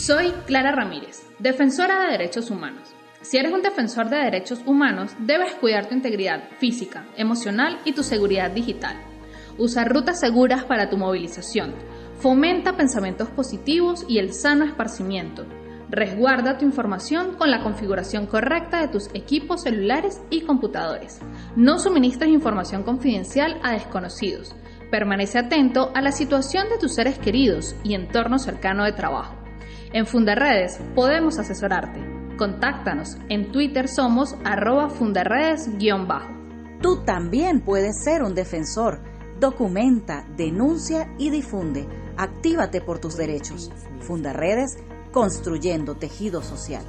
Soy Clara Ramírez, defensora de derechos humanos. Si eres un defensor de derechos humanos, debes cuidar tu integridad física, emocional y tu seguridad digital. Usa rutas seguras para tu movilización. Fomenta pensamientos positivos y el sano esparcimiento. Resguarda tu información con la configuración correcta de tus equipos celulares y computadores. No suministres información confidencial a desconocidos. Permanece atento a la situación de tus seres queridos y entorno cercano de trabajo. En Fundaredes podemos asesorarte. Contáctanos. En Twitter somos arroba fundaredes-bajo. Tú también puedes ser un defensor. Documenta, denuncia y difunde. Actívate por tus derechos. Fundaredes, construyendo tejido social.